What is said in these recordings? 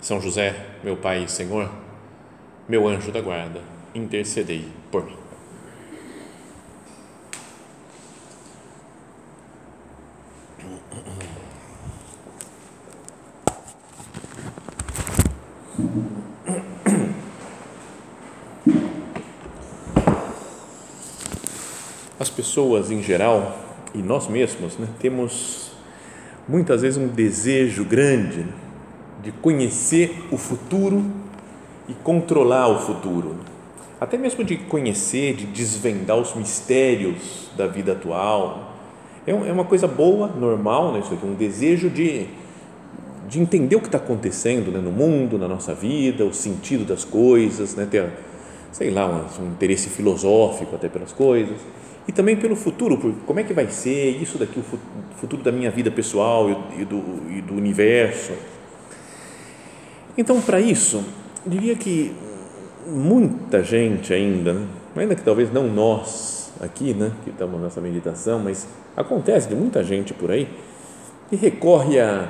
são José, meu Pai e Senhor, meu anjo da guarda, intercedei por mim. As pessoas em geral e nós mesmos né, temos muitas vezes um desejo grande de conhecer o futuro e controlar o futuro. Até mesmo de conhecer, de desvendar os mistérios da vida atual. É, é uma coisa boa, normal, né, isso aqui, um desejo de, de entender o que está acontecendo né, no mundo, na nossa vida, o sentido das coisas, né, ter, sei lá, um, um interesse filosófico até pelas coisas e também pelo futuro, por como é que vai ser isso daqui, o futuro da minha vida pessoal e do, e do universo. Então, para isso, diria que muita gente ainda, né? ainda que talvez não nós aqui, né, que estamos nessa meditação, mas acontece de muita gente por aí que recorre a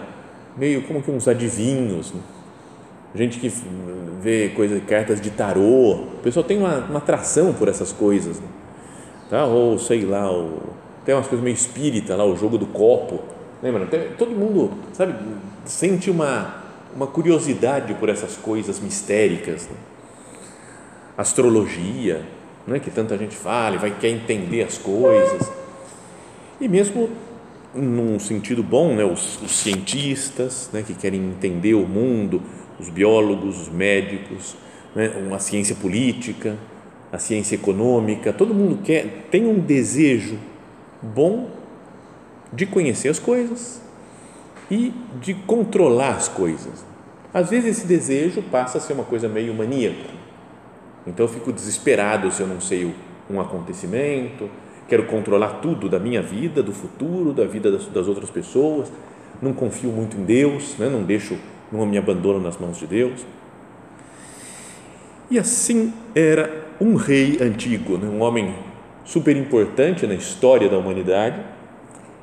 meio como que uns adivinhos, né? gente que vê coisas, cartas de tarô, o pessoal tem uma, uma atração por essas coisas, né? tá? ou sei lá, tem umas coisas meio espírita lá, o jogo do copo, lembra? Tem, todo mundo, sabe, sente uma uma curiosidade por essas coisas mistéricas. Né? Astrologia, é que tanta gente fala, vai quer entender as coisas. E mesmo num sentido bom, né, os, os cientistas, né, que querem entender o mundo, os biólogos, os médicos, né, uma ciência política, a ciência econômica, todo mundo quer, tem um desejo bom de conhecer as coisas, e de controlar as coisas. Às vezes esse desejo passa a ser uma coisa meio maníaca. Então eu fico desesperado se eu não sei um acontecimento, quero controlar tudo da minha vida, do futuro, da vida das, outras pessoas, não confio muito em Deus, né? não deixo, não me abandono nas mãos de Deus. E assim era um rei antigo, né? um homem super importante na história da humanidade,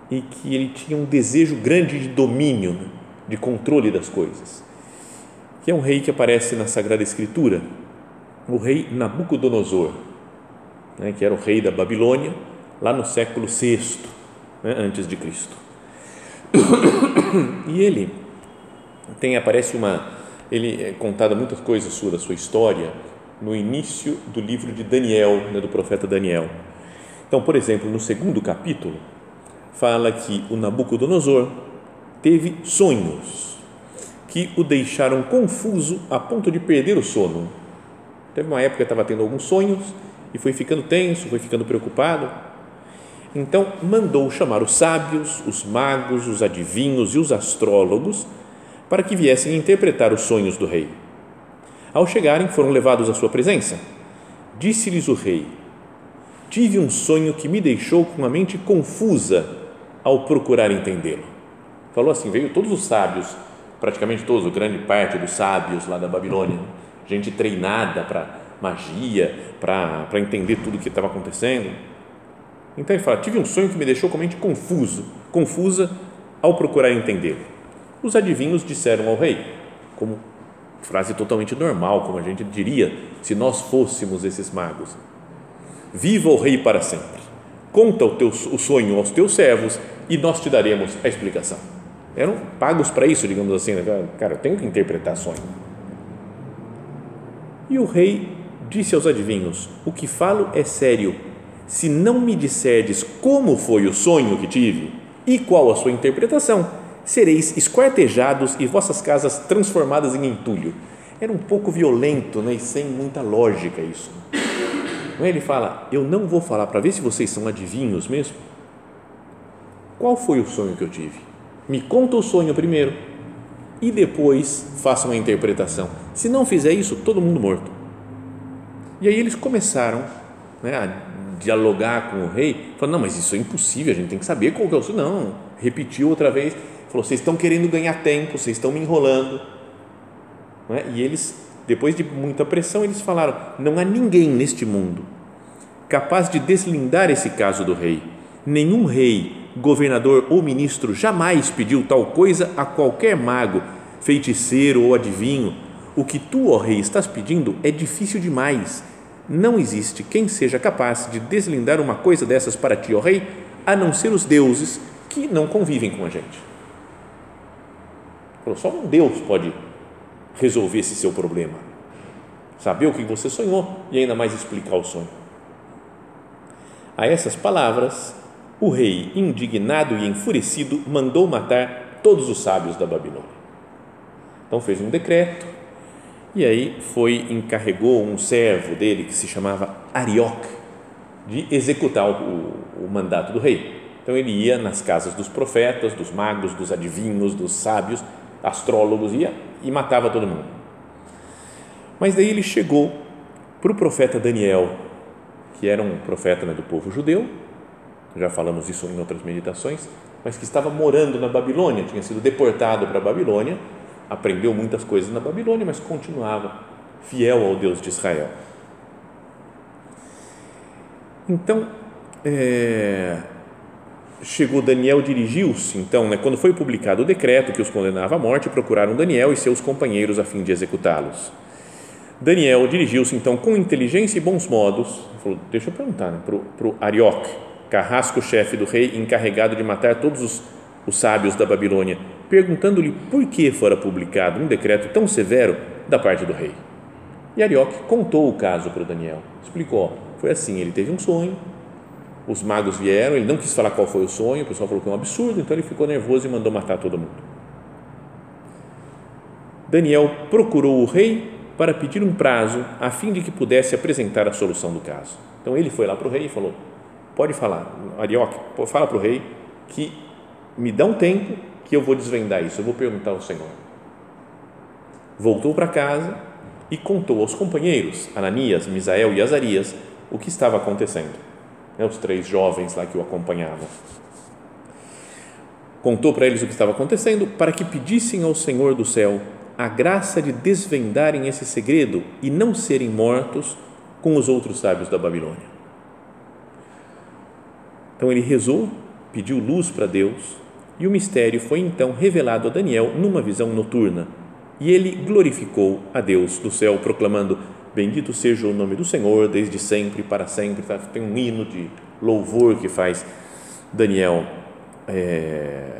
e que ele tinha um desejo grande de domínio, né, de controle das coisas. Que é um rei que aparece na Sagrada Escritura, o rei Nabucodonosor, né, que era o rei da Babilônia, lá no século VI né, antes de Cristo. E ele tem aparece uma ele é contada muitas coisas sua da sua história no início do livro de Daniel, né, do profeta Daniel. Então, por exemplo, no segundo capítulo, fala que o Nabucodonosor teve sonhos que o deixaram confuso a ponto de perder o sono. Teve uma época que estava tendo alguns sonhos e foi ficando tenso, foi ficando preocupado. Então mandou chamar os sábios, os magos, os adivinhos e os astrólogos para que viessem interpretar os sonhos do rei. Ao chegarem, foram levados à sua presença. Disse-lhes o rei: Tive um sonho que me deixou com a mente confusa ao procurar entendê-lo. Falou assim: veio todos os sábios, praticamente todos, grande parte dos sábios lá da Babilônia, gente treinada para magia, para entender tudo o que estava acontecendo. Então ele fala: tive um sonho que me deixou com a mente confuso, confusa ao procurar entendê-lo. Os adivinhos disseram ao rei, como frase totalmente normal, como a gente diria se nós fôssemos esses magos: Viva o rei para sempre. Conta o, teu, o sonho aos teus servos e nós te daremos a explicação. Eram pagos para isso, digamos assim. Né? Cara, eu tenho que interpretar sonho. E o rei disse aos adivinhos: O que falo é sério. Se não me disserdes como foi o sonho que tive e qual a sua interpretação, sereis esquartejados e vossas casas transformadas em entulho. Era um pouco violento né? e sem muita lógica isso. Ele fala: Eu não vou falar para ver se vocês são adivinhos mesmo qual foi o sonho que eu tive? Me conta o sonho primeiro. e depois façam a interpretação. Se não fizer isso, todo mundo morto. E aí eles começaram né, a dialogar com o rei, falando, não, mas isso é impossível, a gente tem que saber qual que é o Não, repetiu outra vez, falou, vocês estão querendo ganhar tempo, vocês estão me enrolando. É? E eles, depois de muita pressão, eles falaram, não há ninguém neste mundo capaz de deslindar esse caso do rei. Nenhum rei, governador ou ministro jamais pediu tal coisa a qualquer mago, feiticeiro ou adivinho. O que tu, ó rei, estás pedindo é difícil demais. Não existe quem seja capaz de deslindar uma coisa dessas para ti, ó rei, a não ser os deuses que não convivem com a gente. Só um Deus pode resolver esse seu problema. Saber o que você sonhou e ainda mais explicar o sonho. A essas palavras, o rei, indignado e enfurecido, mandou matar todos os sábios da Babilônia. Então fez um decreto e aí foi encarregou um servo dele que se chamava Arioque de executar o, o mandato do rei. Então ele ia nas casas dos profetas, dos magos, dos adivinhos, dos sábios, astrólogos ia e matava todo mundo. Mas daí ele chegou para o profeta Daniel que era um profeta né, do povo judeu, já falamos isso em outras meditações, mas que estava morando na Babilônia, tinha sido deportado para a Babilônia, aprendeu muitas coisas na Babilônia, mas continuava fiel ao Deus de Israel. Então, é, chegou Daniel, dirigiu-se, então, né, quando foi publicado o decreto que os condenava à morte, procuraram Daniel e seus companheiros a fim de executá-los. Daniel dirigiu-se então com inteligência e bons modos, falou, deixa eu perguntar né, para o Arioque, carrasco-chefe do rei, encarregado de matar todos os, os sábios da Babilônia, perguntando-lhe por que fora publicado um decreto tão severo da parte do rei. E Arioque contou o caso para o Daniel, explicou, foi assim, ele teve um sonho, os magos vieram, ele não quis falar qual foi o sonho, o pessoal falou que é um absurdo, então ele ficou nervoso e mandou matar todo mundo. Daniel procurou o rei para pedir um prazo a fim de que pudesse apresentar a solução do caso. Então ele foi lá para o rei e falou: Pode falar, Arioque, fala para o rei que me dá um tempo que eu vou desvendar isso, eu vou perguntar ao Senhor. Voltou para casa e contou aos companheiros, Ananias, Misael e Azarias, o que estava acontecendo. Né, os três jovens lá que o acompanhavam. Contou para eles o que estava acontecendo para que pedissem ao Senhor do céu a graça de desvendarem esse segredo e não serem mortos com os outros sábios da Babilônia. Então ele rezou, pediu luz para Deus e o mistério foi então revelado a Daniel numa visão noturna. E ele glorificou a Deus do céu, proclamando: Bendito seja o nome do Senhor, desde sempre para sempre. Tá? Tem um hino de louvor que faz Daniel é,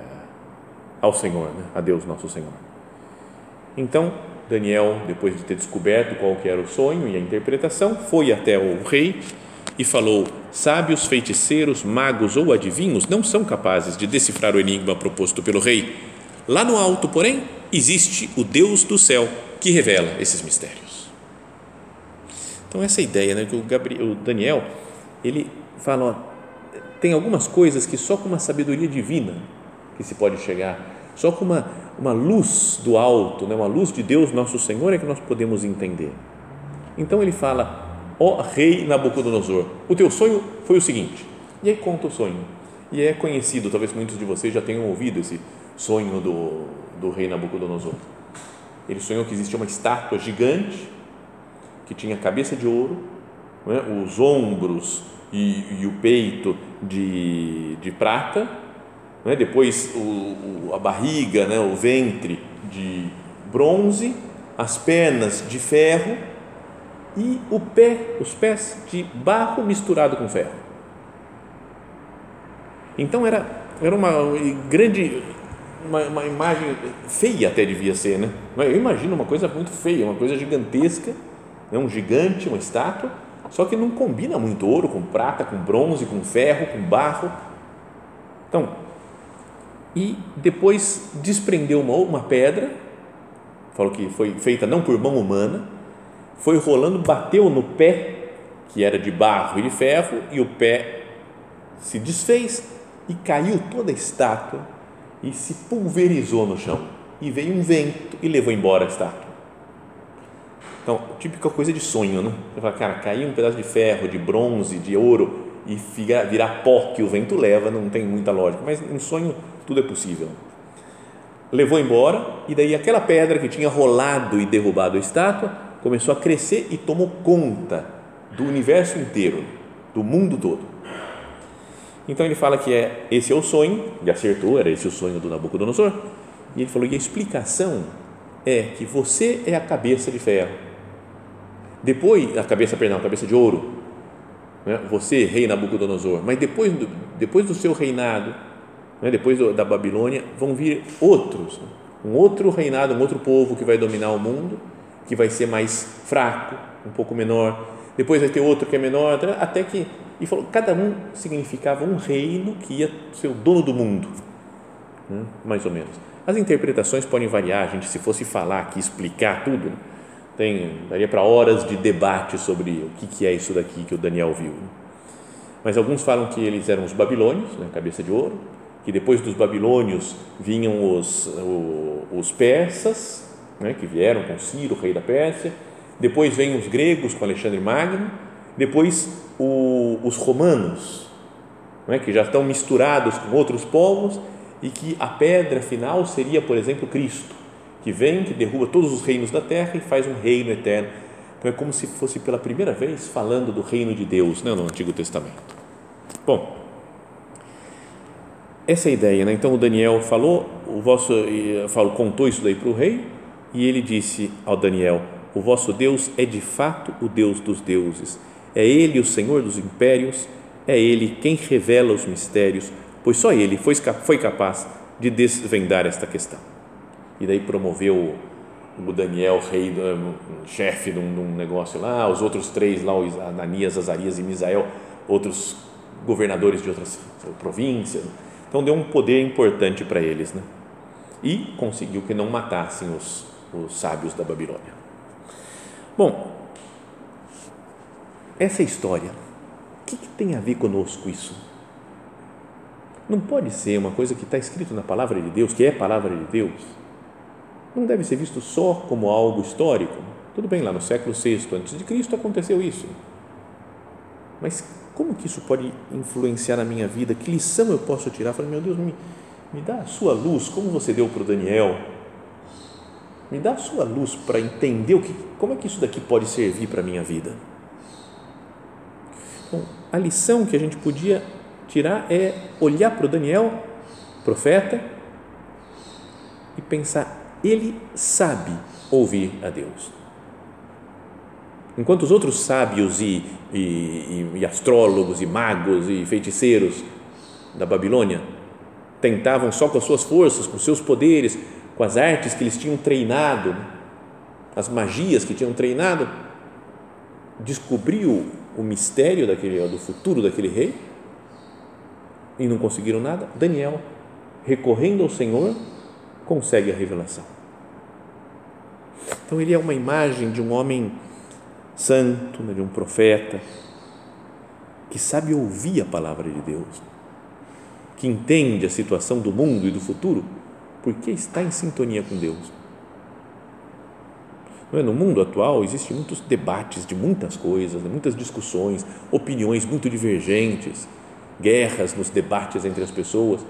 ao Senhor, né? a Deus nosso Senhor. Então, Daniel, depois de ter descoberto qual que era o sonho e a interpretação, foi até o rei e falou: Sábios, feiticeiros, magos ou adivinhos não são capazes de decifrar o enigma proposto pelo rei. Lá no alto, porém, existe o Deus do céu que revela esses mistérios. Então essa ideia, né, que o, Gabriel, o Daniel, ele fala, ó, tem algumas coisas que só com uma sabedoria divina que se pode chegar só com uma, uma luz do alto, né, uma luz de Deus, nosso Senhor, é que nós podemos entender. Então ele fala: Ó rei Nabucodonosor, o teu sonho foi o seguinte. E aí conta o sonho. E é conhecido, talvez muitos de vocês já tenham ouvido esse sonho do, do rei Nabucodonosor. Ele sonhou que existia uma estátua gigante que tinha cabeça de ouro, é? os ombros e, e, o peito de, de prata né? depois o, o, a barriga, né? o ventre de bronze, as pernas de ferro e o pé, os pés de barro misturado com ferro. Então era, era uma grande, uma, uma imagem feia até devia ser, né? Eu imagino uma coisa muito feia, uma coisa gigantesca, né? um gigante, uma estátua, só que não combina muito ouro com prata, com bronze, com ferro, com barro. Então, e depois desprendeu uma, uma pedra, falou que foi feita não por mão humana, foi rolando, bateu no pé, que era de barro e de ferro, e o pé se desfez e caiu toda a estátua e se pulverizou no chão. e veio um vento e levou embora a estátua. Então, típica coisa de sonho, né? Você fala, cara, caiu um pedaço de ferro, de bronze, de ouro e virar pó que o vento leva, não tem muita lógica, mas em sonho tudo é possível. Levou embora e daí aquela pedra que tinha rolado e derrubado a estátua começou a crescer e tomou conta do universo inteiro, do mundo todo. Então ele fala que é esse é o sonho, e acertou, era esse o sonho do Nabucodonosor. E ele falou: e a explicação é que você é a cabeça de ferro. Depois, a cabeça, perdão, a cabeça de ouro. Né? Você, rei Nabucodonosor. Mas depois, depois do seu reinado, né? depois da Babilônia, vão vir outros. Um outro reinado, um outro povo que vai dominar o mundo, que vai ser mais fraco, um pouco menor. Depois vai ter outro que é menor, até que e falou, cada um significava um reino que ia ser o dono do mundo, né? mais ou menos. As interpretações podem variar, gente se fosse falar aqui, explicar tudo, tem, daria para horas de debate sobre o que, que é isso daqui que o Daniel viu. Mas alguns falam que eles eram os babilônios, né, cabeça de ouro, que depois dos babilônios vinham os, os persas, né, que vieram com Ciro, rei da Pérsia, depois vêm os gregos com Alexandre Magno, depois o, os romanos, é? que já estão misturados com outros povos e que a pedra final seria, por exemplo, Cristo, que vem, que derruba todos os reinos da terra e faz um reino eterno. Então é como se fosse pela primeira vez falando do reino de Deus né, no Antigo Testamento. Bom, essa é a ideia, né? Então o Daniel falou, o vosso falou, contou isso daí para o rei e ele disse ao Daniel: O vosso Deus é de fato o Deus dos deuses é Ele o Senhor dos impérios, é Ele quem revela os mistérios, pois só Ele foi, foi capaz de desvendar esta questão. E daí promoveu o Daniel, rei, chefe de um, negócio lá, os outros três lá, Ananias, Azarias e Misael, outros governadores de outras províncias. Então deu um poder importante para eles, né? E conseguiu que não matassem os, os sábios da Babilônia. Bom, essa história, o que, que tem a ver conosco isso? Não pode ser uma coisa que está escrito na palavra de Deus, que é palavra de Deus. Não deve ser visto só como algo histórico. Tudo bem, lá no século VI antes de Cristo aconteceu isso. Mas como que isso pode influenciar na minha vida? Que lição eu posso tirar? Falei, meu Deus, me, me dá a sua luz, como você deu para o Daniel. Me dá a sua luz para entender o que, como é que isso daqui pode servir para a minha vida. Então, a lição que a gente podia tirar é olhar para o Daniel, profeta, e pensar: ele sabe ouvir a Deus. Enquanto os outros sábios e, e, e, astrólogos e magos e feiticeiros da Babilônia tentavam só com as suas forças, com seus poderes, com as artes que eles tinham treinado, as magias que tinham treinado, descobriu o mistério daquele, do futuro daquele rei e não conseguiram nada, Daniel, recorrendo ao Senhor, consegue a revelação. Então ele é uma imagem de um homem santo, né, de um profeta que sabe ouvir a palavra de Deus, que entende a situação do mundo e do futuro, porque está em sintonia com Deus. É? No mundo atual existem muitos debates de muitas coisas, muitas discussões, opiniões muito divergentes, guerras nos debates entre as pessoas.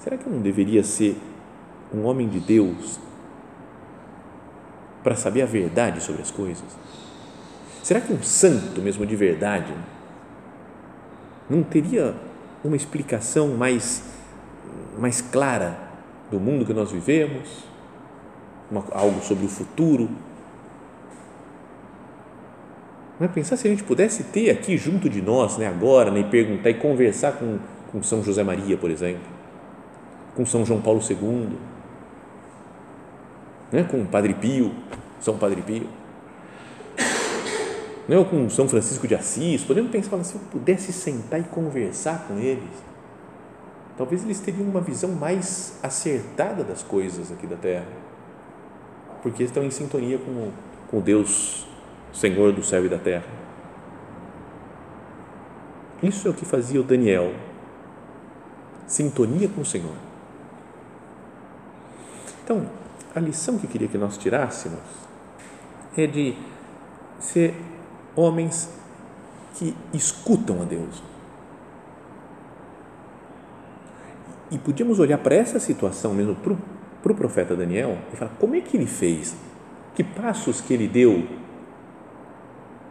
Será que eu não deveria ser um homem de Deus para saber a verdade sobre as coisas? Será que um santo mesmo de verdade não teria uma explicação mais mais clara do mundo que nós vivemos? uma, algo sobre o futuro. Não é pensar se a gente pudesse ter aqui junto de nós, né, agora, né, e perguntar e conversar com, com São José Maria, por exemplo, com São João Paulo II, né, com Padre Pio, São Padre Pio, né, ou com São Francisco de Assis, podemos pensar, se eu pudesse sentar e conversar com eles, talvez eles teriam uma visão mais acertada das coisas aqui da Terra porque estão em sintonia com, com Deus, Senhor do céu e da terra. Isso é o que fazia o Daniel, sintonia com o Senhor. Então, a lição que eu queria que nós tirássemos é de ser homens que escutam a Deus. E podíamos olhar para essa situação mesmo, para o, para o profeta Daniel, e falar: como é que ele fez? Que passos que ele deu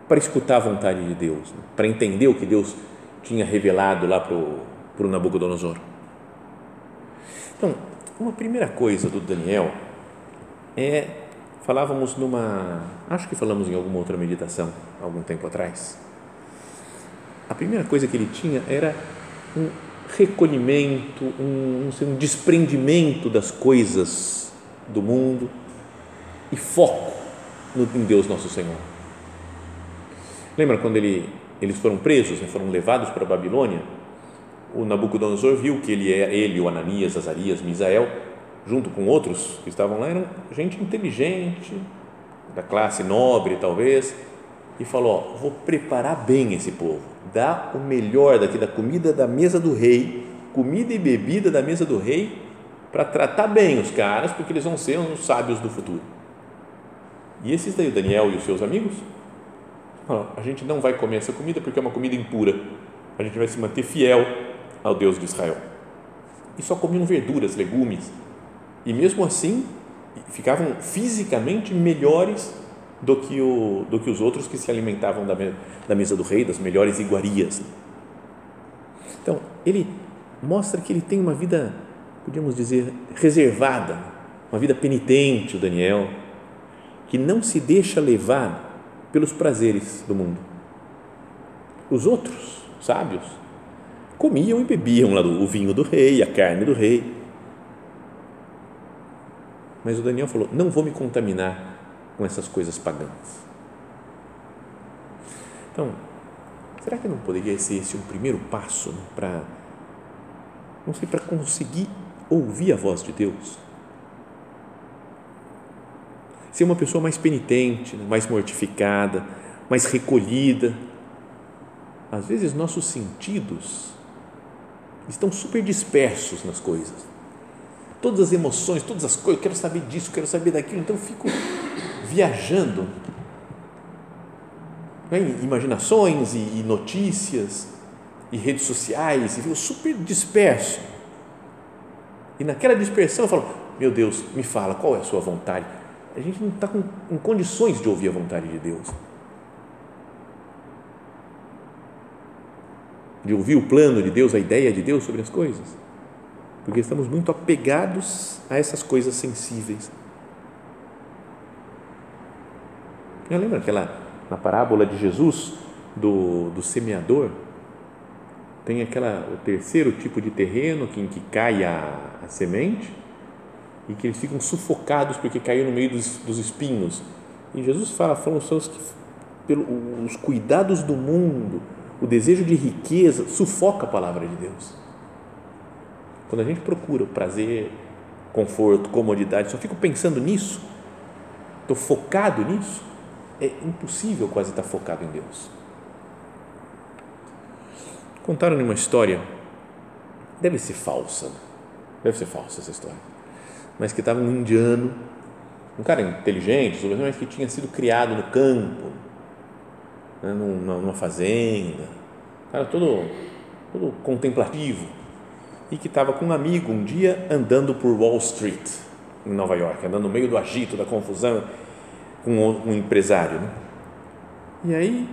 para escutar a vontade de Deus, né? para entender o que Deus tinha revelado lá para o, para o Nabucodonosor? Então, uma primeira coisa do Daniel é falávamos numa, acho que falamos em alguma outra meditação algum tempo atrás. A primeira coisa que ele tinha era um recolhimento, um, um desprendimento das coisas do mundo e foco no, em Deus nosso Senhor. Lembra quando ele, eles foram presos, né, foram levados para a Babilônia? O Nabucodonosor viu que ele, é, ele, o Ananias, Azarias, Misael, junto com outros que estavam lá, eram gente inteligente, da classe nobre talvez, e falou: ó, vou preparar bem esse povo, dá o melhor daqui da comida da mesa do rei, comida e bebida da mesa do rei, para tratar bem os caras, porque eles vão ser os sábios do futuro. E esses daí, o Daniel e os seus amigos, falaram, a gente não vai comer essa comida porque é uma comida impura, a gente vai se manter fiel ao Deus de Israel. E só comiam verduras, legumes, e mesmo assim ficavam fisicamente melhores do que, o, do que os outros que se alimentavam da, da mesa do rei, das melhores iguarias. Então, ele mostra que ele tem uma vida, podíamos dizer, reservada, uma vida penitente, o Daniel, que não se deixa levar pelos prazeres do mundo. Os outros sábios comiam e bebiam lá do, o vinho do rei, a carne do rei. Mas o Daniel falou: não vou me contaminar com essas coisas pagãs. Então, será que não poderia ser esse um primeiro passo né, para, não sei, para conseguir ouvir a voz de Deus? Ser uma pessoa mais penitente, né, mais mortificada, mais recolhida. Às vezes nossos sentidos estão super dispersos nas coisas. Todas as emoções, todas as coisas, quero saber disso, quero saber daquilo, então fico viajando né, imaginações e, notícias e redes sociais e fico super disperso. E naquela dispersão eu falo, meu Deus, me fala, qual é a sua vontade? A gente não está com, em condições de ouvir a vontade de Deus. De ouvir o plano de Deus, a ideia de Deus sobre as coisas. Porque estamos muito apegados a essas coisas sensíveis Lembra aquela na parábola de Jesus do, do semeador? Tem aquela o terceiro tipo de terreno que, em que cai a, a semente e que eles ficam sufocados porque caiu no meio dos, dos espinhos. E Jesus fala, foram os que pelos cuidados do mundo, o desejo de riqueza sufoca a palavra de Deus. Quando a gente procura o prazer, conforto, comodidade, só fico pensando nisso, estou focado nisso, é impossível quase estar focado em Deus. Contaram-me uma história, deve ser falsa, deve ser falsa essa história, mas que estava um indiano, um cara inteligente, mas que tinha sido criado no campo, né, numa fazenda, um cara todo, todo contemplativo, e que estava com um amigo um dia andando por Wall Street, em Nova York, andando no meio do agito, da confusão, com um empresário. Né? E aí,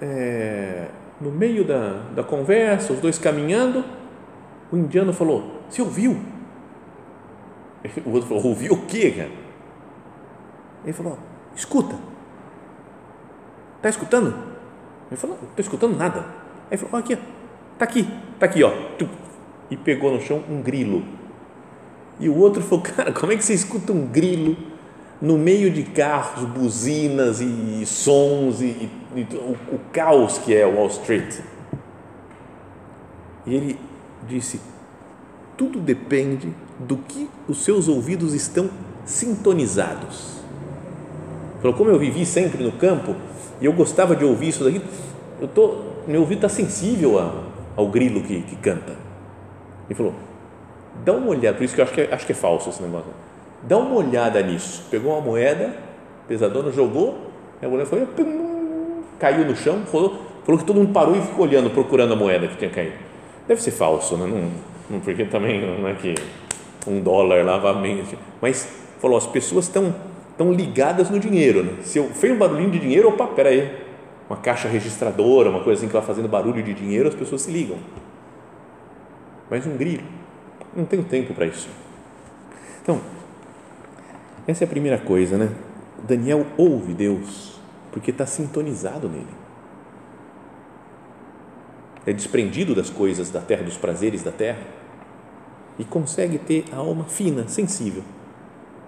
é, no meio da, da conversa, os dois caminhando, o indiano falou: Você ouviu? O outro falou: Ouviu o quê, cara? Ele falou: Escuta. Está escutando? Ele falou: Não estou escutando nada. Aí ele falou: Aqui, está aqui, está aqui, ó. E pegou no chão um grilo. E o outro falou: Cara, como é que você escuta um grilo? No meio de carros, buzinas e sons e, e, o, o, caos que é Wall Street. E ele disse: tudo depende do que os seus ouvidos estão sintonizados. Falou, como eu vivi sempre no campo e eu gostava de ouvir isso daqui, eu tô, meu ouvido está sensível a, ao grilo que, que canta. Ele falou: Dá uma olhada, por isso que eu acho que é, acho que é falso esse negócio. Dá uma olhada nisso. Pegou uma moeda, pesadona, jogou, a mulher foi, pum, caiu no chão, falou, falou que todo mundo parou e ficou olhando, procurando a moeda que tinha caído. Deve ser falso, né? Não, não, porque também não é que um dólar lá vai Mas falou, as pessoas estão estão ligadas no dinheiro. Né? Se eu fez um barulhinho de dinheiro, opa, peraí, uma caixa registradora, uma coisa assim que vai fazendo barulho de dinheiro, as pessoas se ligam. Mas um grilo, não tenho tempo para isso. Então, essa é a primeira coisa, né? Daniel ouve Deus porque está sintonizado nele. É desprendido das coisas da terra, dos prazeres da terra e consegue ter a alma fina, sensível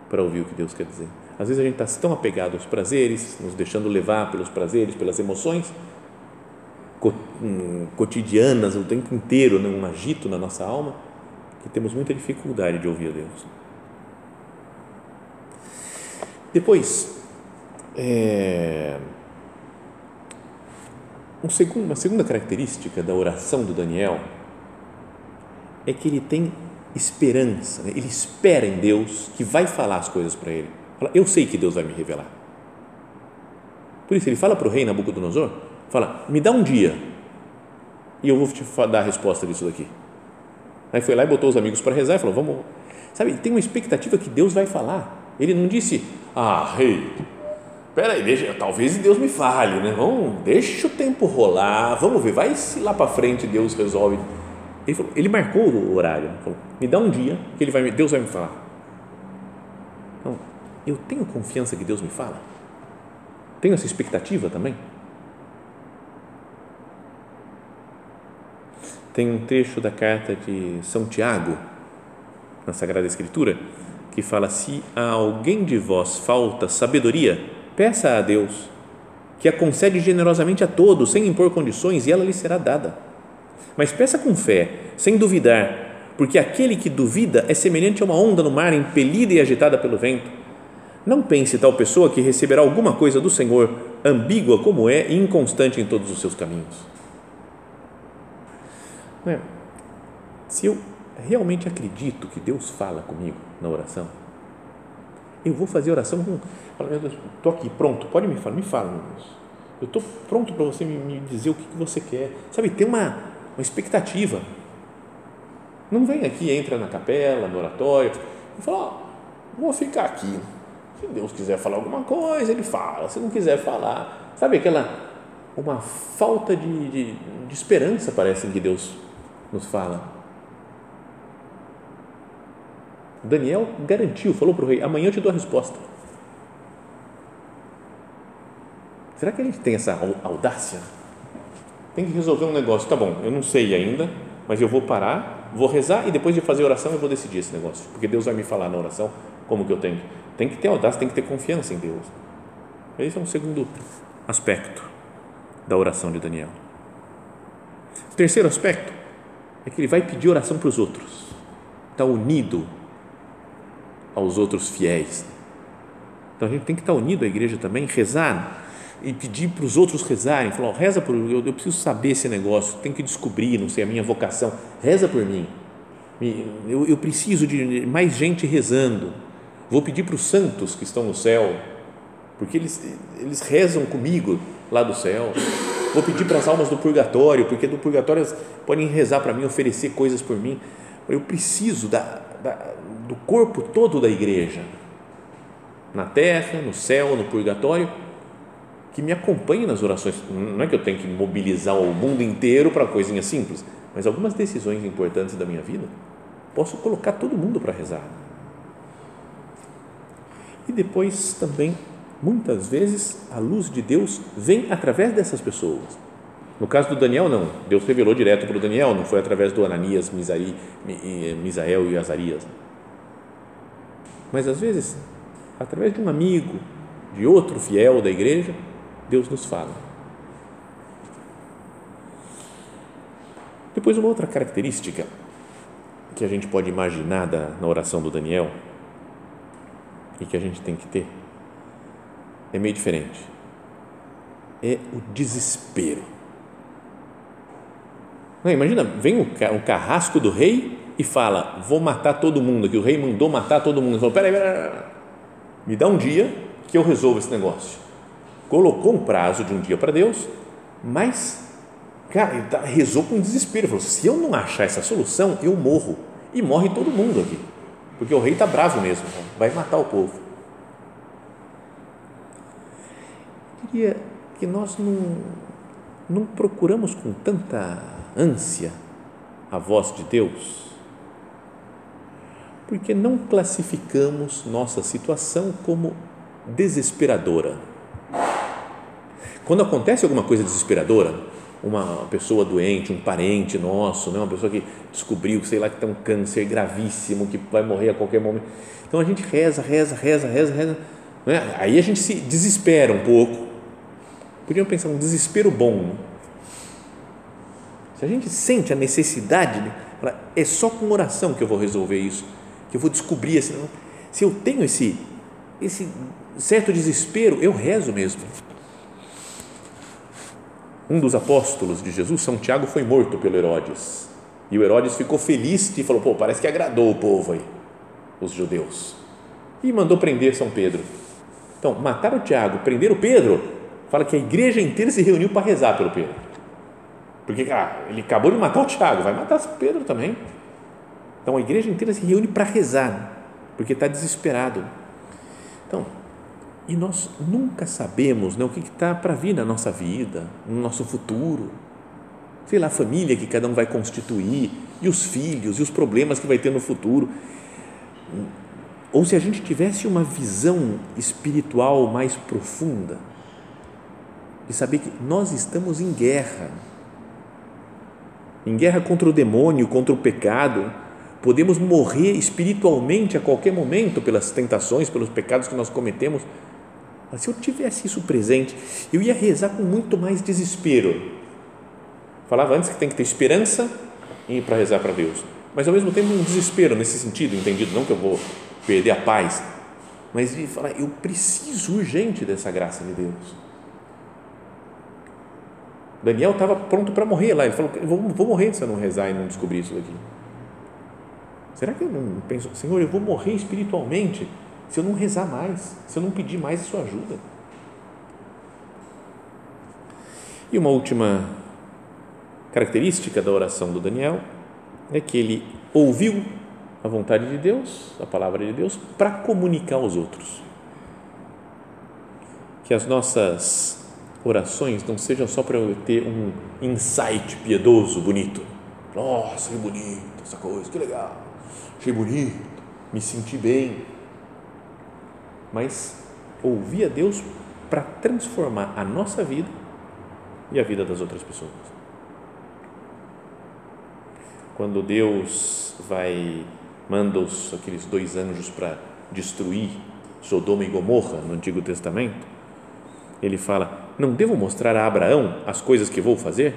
para ouvir o que Deus quer dizer. Às vezes a gente está tão apegado aos prazeres, nos deixando levar pelos prazeres, pelas emoções hum, cotidianas o tempo inteiro, né, um agito na nossa alma, que temos muita dificuldade de ouvir a Deus. Depois, é, um segundo, uma segunda característica da oração do Daniel é que ele tem esperança, né? ele espera em Deus que vai falar as coisas para ele. Fala, eu sei que Deus vai me revelar. Por isso ele fala para o rei Nabucodonosor, fala, me dá um dia e eu vou te dar a resposta disso daqui. Aí foi lá e botou os amigos para rezar e falou, vamos, sabe, tem uma expectativa que Deus vai falar. Ele não disse, ah, rei, peraí, deixa, talvez Deus me fale, né? Vamos, deixa o tempo rolar, vamos ver, vai se lá para frente Deus resolve. Ele, falou, ele marcou o horário, falou, me dá um dia que ele vai, Deus vai me falar. Eu tenho confiança que Deus me fala? Tenho essa expectativa também? Tem um trecho da carta de São Tiago, na Sagrada Escritura, que fala: Se a alguém de vós falta sabedoria, peça a Deus, que a concede generosamente a todos, sem impor condições, e ela lhe será dada. Mas peça com fé, sem duvidar, porque aquele que duvida é semelhante a uma onda no mar, impelida e agitada pelo vento não pense tal pessoa que receberá alguma coisa do Senhor, ambígua como é e inconstante em todos os seus caminhos. Se eu realmente acredito que Deus fala comigo na oração, eu vou fazer oração com. Estou aqui, pronto, pode me falar, me fala, meu Deus. Eu estou pronto para você me, me, dizer o que, que você quer. Sabe, tem uma, uma expectativa. Não vem aqui, entra na capela, no oratório, e fala, oh, vou ficar aqui se Deus quiser falar alguma coisa, Ele fala. Se não quiser falar, sabe aquela uma falta de, de, de esperança parece que Deus nos fala. Daniel garantiu, falou para o rei: amanhã eu te dou a resposta. Será que a gente tem essa audácia? Tem que resolver um negócio. Tá bom, eu não sei ainda, mas eu vou parar, vou rezar e depois de fazer oração eu vou decidir esse negócio, porque Deus vai me falar na oração como que eu tenho tem que ter audácia, tem que ter confiança em Deus. Esse é um segundo aspecto da oração de Daniel. O terceiro aspecto é que ele vai pedir oração para os outros. Está unido aos outros fiéis. Então a gente tem que estar unido à igreja também, rezar e pedir para os outros rezarem. Falar, reza por eu, eu preciso saber esse negócio, tenho que descobrir, não sei, a minha vocação. Reza por mim. Eu, eu preciso de mais gente rezando Vou pedir para os santos que estão no céu, porque eles, eles rezam comigo lá do céu. Vou pedir para as almas do purgatório, porque do purgatório elas podem rezar para mim, oferecer coisas por mim. Eu preciso da, da, do corpo todo da igreja, na terra, no céu, no purgatório, que me acompanhe nas orações. Não é que eu tenho que mobilizar o mundo inteiro para coisinhas simples, mas algumas decisões importantes da minha vida, posso colocar todo mundo para rezar e depois também, muitas vezes, a luz de Deus vem através dessas pessoas. No caso do Daniel, não. Deus revelou direto para o Daniel, não foi através do Ananias, Misari, Misael e Azarias. Mas às vezes, através de um amigo, de outro fiel da igreja, Deus nos fala. Depois, uma outra característica que a gente pode imaginar da, na oração do Daniel e que a gente tem que ter é meio diferente. É o desespero. Imagina, vem o, carrasco do rei e fala: Vou matar todo mundo, que o rei mandou matar todo mundo. Ele falou: Peraí, peraí, me dá um dia que eu resolvo esse negócio. Colocou um prazo de um dia para Deus, mas, cara, tá, rezou com desespero. Falou: Se eu não achar essa solução, eu morro. E morre todo mundo aqui, porque o rei está bravo mesmo, vai matar o povo. Queria que nós não, não procuramos com tanta ânsia a voz de Deus porque não classificamos nossa situação como desesperadora. Quando acontece alguma coisa desesperadora, uma pessoa doente, um parente nosso, né, uma pessoa que descobriu, sei lá, que tem um câncer gravíssimo, que vai morrer a qualquer momento. Então a gente reza, reza, reza, reza, reza. Né? Aí a gente se desespera um pouco. Podíamos pensar um desespero bom. Né? Se a gente sente a necessidade, é só com oração que eu vou resolver isso que eu vou descobrir assim, se eu tenho esse esse certo desespero, eu rezo mesmo. Um dos apóstolos de Jesus, São Tiago, foi morto pelo Herodes. E o Herodes ficou feliz e falou: pô, parece que agradou o povo aí, os judeus. E mandou prender São Pedro. Então, mataram o Tiago, prenderam o Pedro. Fala que a igreja inteira se reuniu para rezar pelo Pedro. Porque, cara, ele acabou de matar o Tiago, vai matar Pedro também. Então a igreja inteira se reúne para rezar, porque está desesperado. Então, e nós nunca sabemos né, o que está para vir na nossa vida, no nosso futuro. Sei lá, a família que cada um vai constituir, e os filhos, e os problemas que vai ter no futuro. Ou se a gente tivesse uma visão espiritual mais profunda, de saber que nós estamos em guerra em guerra contra o demônio, contra o pecado podemos morrer espiritualmente a qualquer momento pelas tentações, pelos pecados que nós cometemos. Mas se eu tivesse isso presente, eu ia rezar com muito mais desespero. Falava antes que tem que ter esperança e para rezar para Deus, mas ao mesmo tempo um desespero nesse sentido, entendido? Não que eu vou perder a paz, mas de falar, eu preciso urgente dessa graça de Deus. Daniel estava pronto para morrer lá, ele falou: vou, vou morrer se eu não rezar e não descobrir isso aqui. Será que eu não penso, Senhor, eu vou morrer espiritualmente se eu não rezar mais, se eu não pedir mais a sua ajuda? E uma última característica da oração do Daniel é que ele ouviu a vontade de Deus, a palavra de Deus, para comunicar aos outros. Que as nossas orações não sejam só para eu ter um insight piedoso, bonito. Nossa, que bonito essa coisa, que legal achei bonito, me senti bem. Mas ouvir a Deus para transformar a nossa vida e a vida das outras pessoas. Quando Deus vai manda os, aqueles dois anjos para destruir Sodoma e Gomorra no Antigo Testamento, ele fala: Não devo mostrar a Abraão as coisas que vou fazer?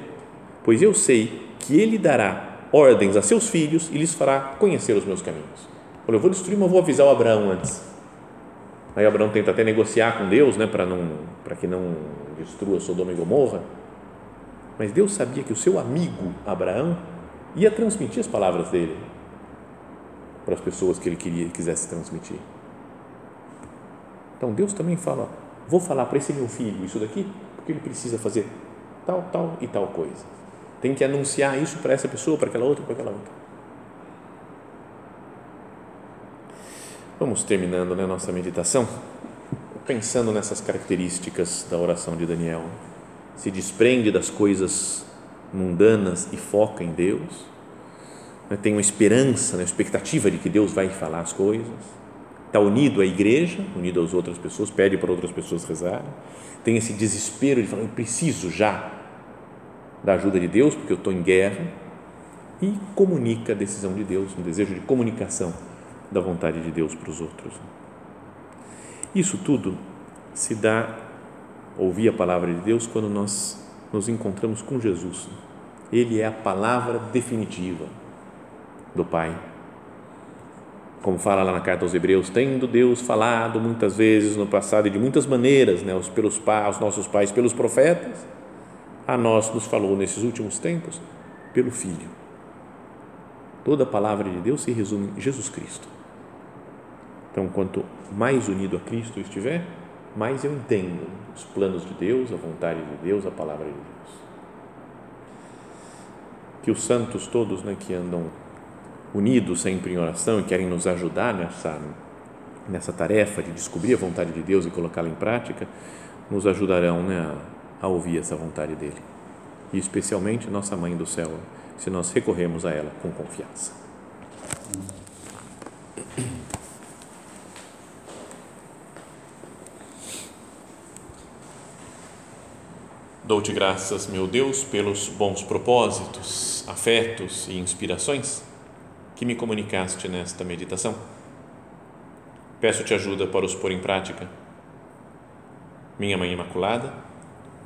Pois eu sei que ele dará ordens a seus filhos e lhes fará conhecer os meus caminhos. Falou, eu vou destruir, mas vou avisar o Abraão antes. Aí Abraão tenta até negociar com Deus, né, para não, para que não destrua Sodoma e Gomorra. Mas Deus sabia que o seu amigo Abraão ia transmitir as palavras dele para as pessoas que ele queria quisesse transmitir. Então Deus também fala, vou falar para esse meu filho isso daqui, porque ele precisa fazer tal, tal e tal coisa tem que anunciar isso para essa pessoa, para aquela outra, para aquela outra. Vamos terminando né, nossa meditação pensando nessas características da oração de Daniel. Se desprende das coisas mundanas e foca em Deus. Né, tem uma esperança, uma expectativa de que Deus vai falar as coisas. Está unido à igreja, unido às outras pessoas, pede para outras pessoas rezarem. Tem esse desespero de falar, eu preciso já da ajuda de Deus, porque eu estou em guerra, e comunica a decisão de Deus, um desejo de comunicação da vontade de Deus para os outros. Isso tudo se dá ouvir a palavra de Deus quando nós nos encontramos com Jesus. Ele é a palavra definitiva do Pai. Como fala lá na carta aos Hebreus, tendo Deus falado muitas vezes no passado e de muitas maneiras, né, pelos, aos nossos pais, pelos profetas, a nós nos falou nesses últimos tempos pelo Filho. Toda a palavra de Deus se resume em Jesus Cristo. Então, quanto mais unido a Cristo eu estiver, mais eu entendo os planos de Deus, a vontade de Deus, a palavra de Deus. Que os santos todos né, que andam unidos sempre em oração e querem nos ajudar nessa, nessa tarefa de descobrir a vontade de Deus e colocá-la em prática, nos ajudarão né, a, a ouvir essa vontade dele. E especialmente nossa Mãe do Céu, se nós recorremos a ela com confiança. Dou-te graças, meu Deus, pelos bons propósitos, afetos e inspirações que me comunicaste nesta meditação. Peço-te ajuda para os pôr em prática. Minha Mãe Imaculada,